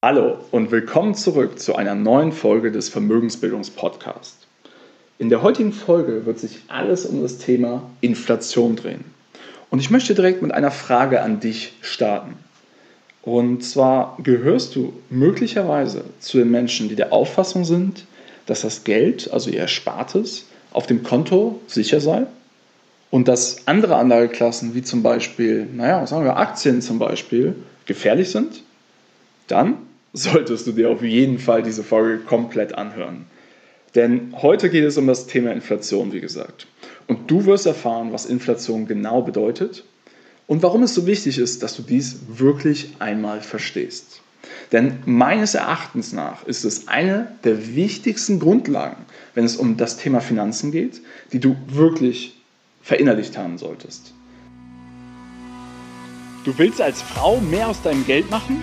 Hallo und willkommen zurück zu einer neuen Folge des Vermögensbildungspodcasts. In der heutigen Folge wird sich alles um das Thema Inflation drehen. Und ich möchte direkt mit einer Frage an dich starten. Und zwar gehörst du möglicherweise zu den Menschen, die der Auffassung sind, dass das Geld, also ihr Erspartes, auf dem Konto sicher sei und dass andere Anlageklassen, wie zum Beispiel, naja, sagen wir Aktien zum Beispiel, gefährlich sind? Dann solltest du dir auf jeden Fall diese Folge komplett anhören. Denn heute geht es um das Thema Inflation, wie gesagt. Und du wirst erfahren, was Inflation genau bedeutet und warum es so wichtig ist, dass du dies wirklich einmal verstehst. Denn meines Erachtens nach ist es eine der wichtigsten Grundlagen, wenn es um das Thema Finanzen geht, die du wirklich verinnerlicht haben solltest. Du willst als Frau mehr aus deinem Geld machen?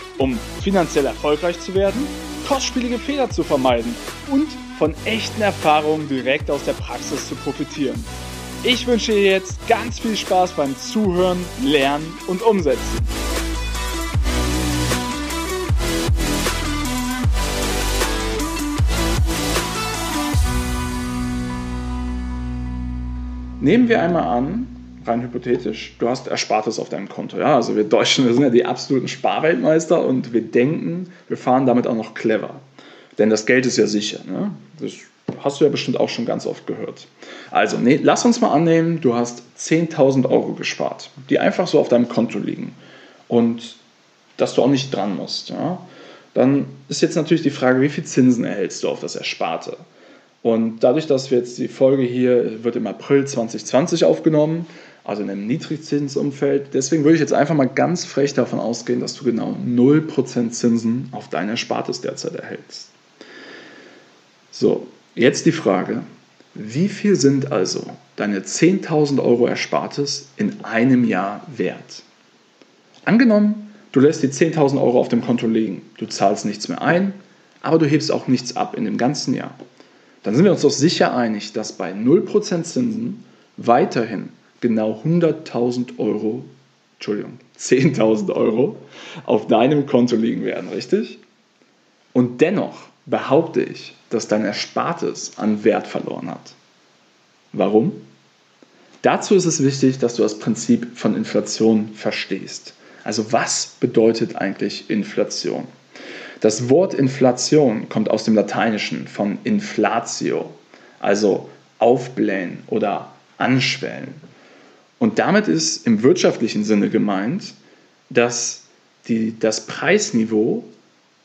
um finanziell erfolgreich zu werden kostspielige Fehler zu vermeiden und von echten Erfahrungen direkt aus der Praxis zu profitieren. Ich wünsche dir jetzt ganz viel Spaß beim Zuhören, Lernen und Umsetzen. Nehmen wir einmal an, rein hypothetisch, du hast Erspartes auf deinem Konto. Ja, also wir Deutschen, wir sind ja die absoluten Sparweltmeister und wir denken, wir fahren damit auch noch clever. Denn das Geld ist ja sicher. Ne? Das hast du ja bestimmt auch schon ganz oft gehört. Also, nee, lass uns mal annehmen, du hast 10.000 Euro gespart, die einfach so auf deinem Konto liegen und dass du auch nicht dran musst. Ja? Dann ist jetzt natürlich die Frage, wie viel Zinsen erhältst du auf das Ersparte? Und dadurch, dass wir jetzt die Folge hier wird im April 2020 aufgenommen, also in einem Niedrigzinsumfeld. Deswegen würde ich jetzt einfach mal ganz frech davon ausgehen, dass du genau 0% Zinsen auf dein Erspartes derzeit erhältst. So, jetzt die Frage, wie viel sind also deine 10.000 Euro Erspartes in einem Jahr wert? Angenommen, du lässt die 10.000 Euro auf dem Konto liegen, du zahlst nichts mehr ein, aber du hebst auch nichts ab in dem ganzen Jahr. Dann sind wir uns doch sicher einig, dass bei 0% Zinsen weiterhin genau 100.000 Euro, Entschuldigung, 10.000 Euro auf deinem Konto liegen werden, richtig? Und dennoch behaupte ich, dass dein Erspartes an Wert verloren hat. Warum? Dazu ist es wichtig, dass du das Prinzip von Inflation verstehst. Also was bedeutet eigentlich Inflation? Das Wort Inflation kommt aus dem Lateinischen von inflatio, also aufblähen oder anschwellen. Und damit ist im wirtschaftlichen Sinne gemeint, dass die, das Preisniveau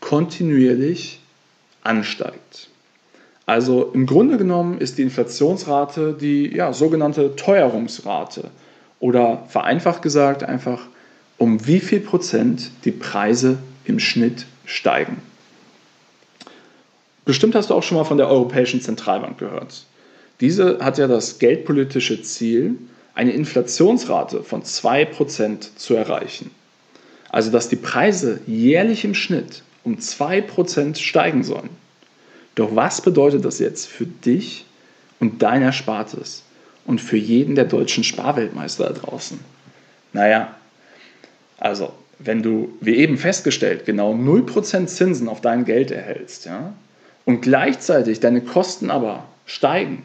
kontinuierlich ansteigt. Also im Grunde genommen ist die Inflationsrate die ja, sogenannte Teuerungsrate oder vereinfacht gesagt einfach, um wie viel Prozent die Preise im Schnitt steigen. Bestimmt hast du auch schon mal von der Europäischen Zentralbank gehört. Diese hat ja das geldpolitische Ziel, eine Inflationsrate von 2% zu erreichen. Also dass die Preise jährlich im Schnitt um 2% steigen sollen. Doch was bedeutet das jetzt für dich und dein Erspartes und für jeden der deutschen Sparweltmeister da draußen? Naja, also wenn du, wie eben festgestellt, genau 0% Zinsen auf dein Geld erhältst ja, und gleichzeitig deine Kosten aber steigen,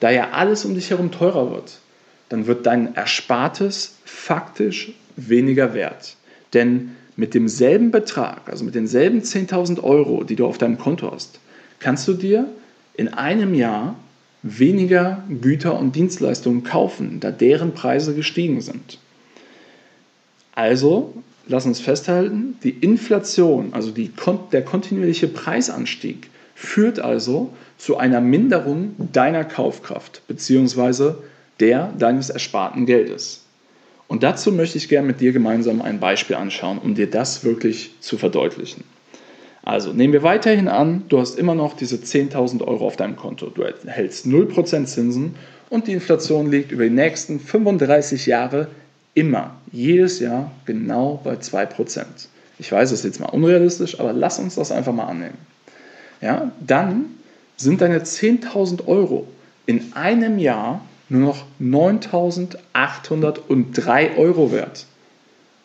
da ja alles um dich herum teurer wird, dann wird dein Erspartes faktisch weniger wert. Denn mit demselben Betrag, also mit denselben 10.000 Euro, die du auf deinem Konto hast, kannst du dir in einem Jahr weniger Güter und Dienstleistungen kaufen, da deren Preise gestiegen sind. Also, lass uns festhalten, die Inflation, also die, der kontinuierliche Preisanstieg, führt also zu einer Minderung deiner Kaufkraft bzw der deines ersparten Geldes. Und dazu möchte ich gerne mit dir gemeinsam ein Beispiel anschauen, um dir das wirklich zu verdeutlichen. Also nehmen wir weiterhin an, du hast immer noch diese 10.000 Euro auf deinem Konto. Du erhältst 0% Zinsen und die Inflation liegt über die nächsten 35 Jahre immer, jedes Jahr genau bei 2%. Ich weiß, das ist jetzt mal unrealistisch, aber lass uns das einfach mal annehmen. Ja, dann sind deine 10.000 Euro in einem Jahr nur noch 9.803 Euro wert.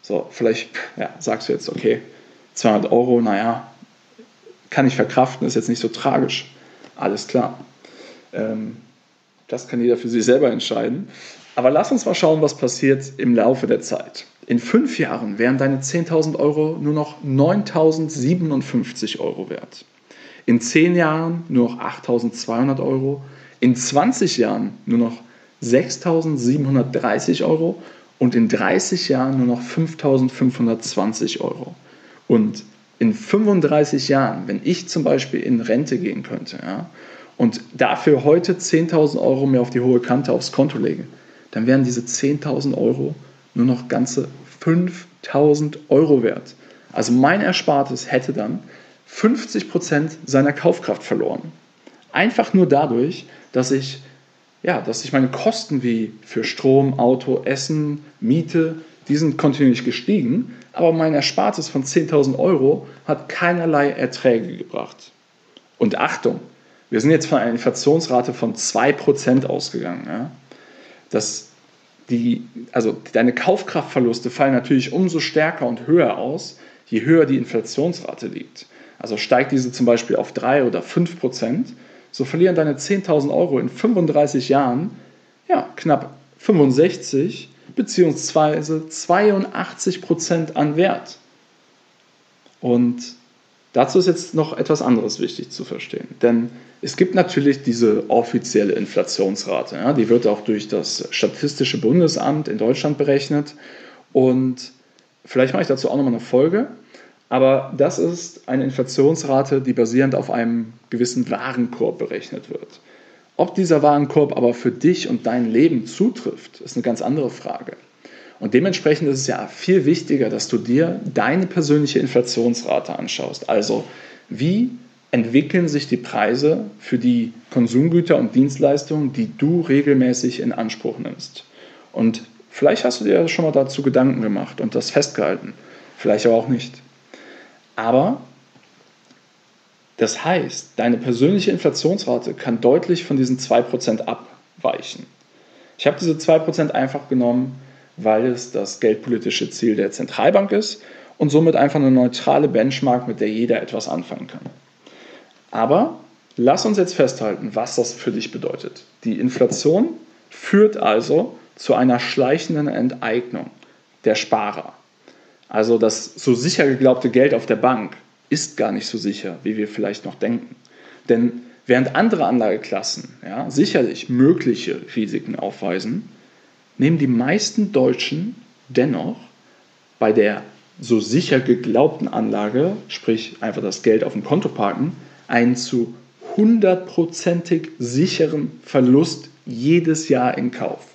So, vielleicht ja, sagst du jetzt, okay, 200 Euro, naja, kann ich verkraften, ist jetzt nicht so tragisch. Alles klar. Ähm, das kann jeder für sich selber entscheiden. Aber lass uns mal schauen, was passiert im Laufe der Zeit. In fünf Jahren wären deine 10.000 Euro nur noch 9.057 Euro wert. In zehn Jahren nur noch 8.200 Euro. In 20 Jahren nur noch 6.730 Euro und in 30 Jahren nur noch 5.520 Euro. Und in 35 Jahren, wenn ich zum Beispiel in Rente gehen könnte ja, und dafür heute 10.000 Euro mehr auf die hohe Kante aufs Konto lege, dann wären diese 10.000 Euro nur noch ganze 5.000 Euro wert. Also mein Erspartes hätte dann 50 Prozent seiner Kaufkraft verloren. Einfach nur dadurch, dass ich, ja, dass ich meine Kosten wie für Strom, Auto, Essen, Miete, die sind kontinuierlich gestiegen, aber mein Erspartes von 10.000 Euro hat keinerlei Erträge gebracht. Und Achtung, wir sind jetzt von einer Inflationsrate von 2% ausgegangen. Ja? Das, die, also deine Kaufkraftverluste fallen natürlich umso stärker und höher aus, je höher die Inflationsrate liegt. Also steigt diese zum Beispiel auf 3 oder 5 so verlieren deine 10.000 Euro in 35 Jahren ja, knapp 65 bzw. 82% an Wert. Und dazu ist jetzt noch etwas anderes wichtig zu verstehen. Denn es gibt natürlich diese offizielle Inflationsrate. Ja, die wird auch durch das Statistische Bundesamt in Deutschland berechnet. Und vielleicht mache ich dazu auch nochmal eine Folge. Aber das ist eine Inflationsrate, die basierend auf einem gewissen Warenkorb berechnet wird. Ob dieser Warenkorb aber für dich und dein Leben zutrifft, ist eine ganz andere Frage. Und dementsprechend ist es ja viel wichtiger, dass du dir deine persönliche Inflationsrate anschaust. Also wie entwickeln sich die Preise für die Konsumgüter und Dienstleistungen, die du regelmäßig in Anspruch nimmst. Und vielleicht hast du dir schon mal dazu Gedanken gemacht und das festgehalten, vielleicht aber auch nicht. Aber das heißt, deine persönliche Inflationsrate kann deutlich von diesen 2% abweichen. Ich habe diese 2% einfach genommen, weil es das geldpolitische Ziel der Zentralbank ist und somit einfach eine neutrale Benchmark, mit der jeder etwas anfangen kann. Aber lass uns jetzt festhalten, was das für dich bedeutet. Die Inflation führt also zu einer schleichenden Enteignung der Sparer. Also das so sicher geglaubte Geld auf der Bank ist gar nicht so sicher, wie wir vielleicht noch denken. Denn während andere Anlageklassen ja, sicherlich mögliche Risiken aufweisen, nehmen die meisten Deutschen dennoch bei der so sicher geglaubten Anlage, sprich einfach das Geld auf dem Konto parken, einen zu hundertprozentig sicheren Verlust jedes Jahr in Kauf,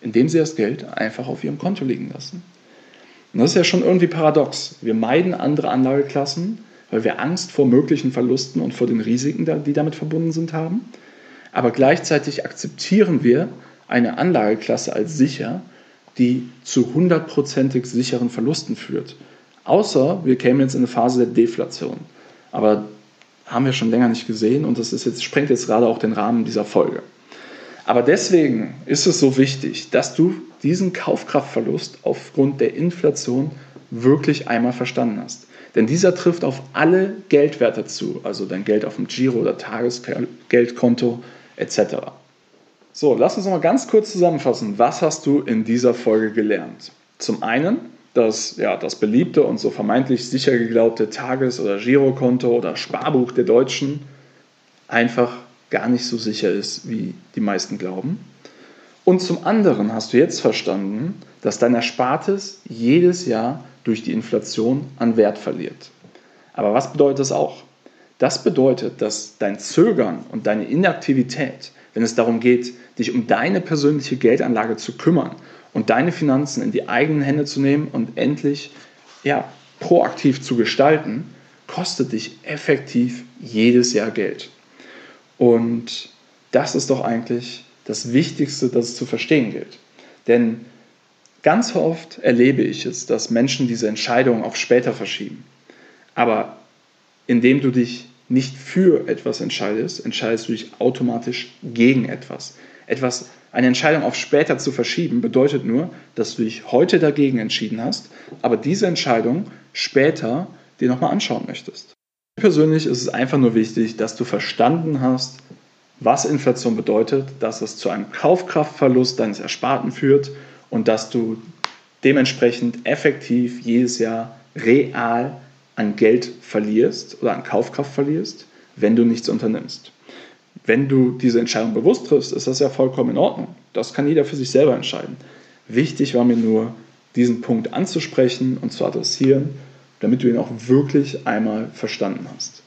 indem sie das Geld einfach auf ihrem Konto liegen lassen. Und das ist ja schon irgendwie paradox. Wir meiden andere Anlageklassen, weil wir Angst vor möglichen Verlusten und vor den Risiken, die damit verbunden sind, haben. Aber gleichzeitig akzeptieren wir eine Anlageklasse als sicher, die zu hundertprozentig sicheren Verlusten führt. Außer wir kämen jetzt in eine Phase der Deflation. Aber haben wir schon länger nicht gesehen und das ist jetzt, sprengt jetzt gerade auch den Rahmen dieser Folge. Aber deswegen ist es so wichtig, dass du diesen Kaufkraftverlust aufgrund der Inflation wirklich einmal verstanden hast. Denn dieser trifft auf alle Geldwerte zu, also dein Geld auf dem Giro- oder Tagesgeldkonto etc. So, lass uns noch mal ganz kurz zusammenfassen. Was hast du in dieser Folge gelernt? Zum einen, dass ja, das beliebte und so vermeintlich sicher geglaubte Tages- oder Girokonto oder Sparbuch der Deutschen einfach gar nicht so sicher ist, wie die meisten glauben. Und zum anderen hast du jetzt verstanden, dass dein Erspartes jedes Jahr durch die Inflation an Wert verliert. Aber was bedeutet das auch? Das bedeutet, dass dein Zögern und deine Inaktivität, wenn es darum geht, dich um deine persönliche Geldanlage zu kümmern und deine Finanzen in die eigenen Hände zu nehmen und endlich ja, proaktiv zu gestalten, kostet dich effektiv jedes Jahr Geld. Und das ist doch eigentlich das Wichtigste, das es zu verstehen gilt. Denn ganz oft erlebe ich es, dass Menschen diese Entscheidung auf später verschieben. Aber indem du dich nicht für etwas entscheidest, entscheidest du dich automatisch gegen etwas. Etwas, eine Entscheidung auf später zu verschieben, bedeutet nur, dass du dich heute dagegen entschieden hast, aber diese Entscheidung später dir nochmal anschauen möchtest. Persönlich ist es einfach nur wichtig, dass du verstanden hast, was Inflation bedeutet, dass es zu einem Kaufkraftverlust deines Ersparten führt und dass du dementsprechend effektiv jedes Jahr real an Geld verlierst oder an Kaufkraft verlierst, wenn du nichts unternimmst. Wenn du diese Entscheidung bewusst triffst, ist das ja vollkommen in Ordnung. Das kann jeder für sich selber entscheiden. Wichtig war mir nur, diesen Punkt anzusprechen und zu adressieren, damit du ihn auch wirklich einmal verstanden hast.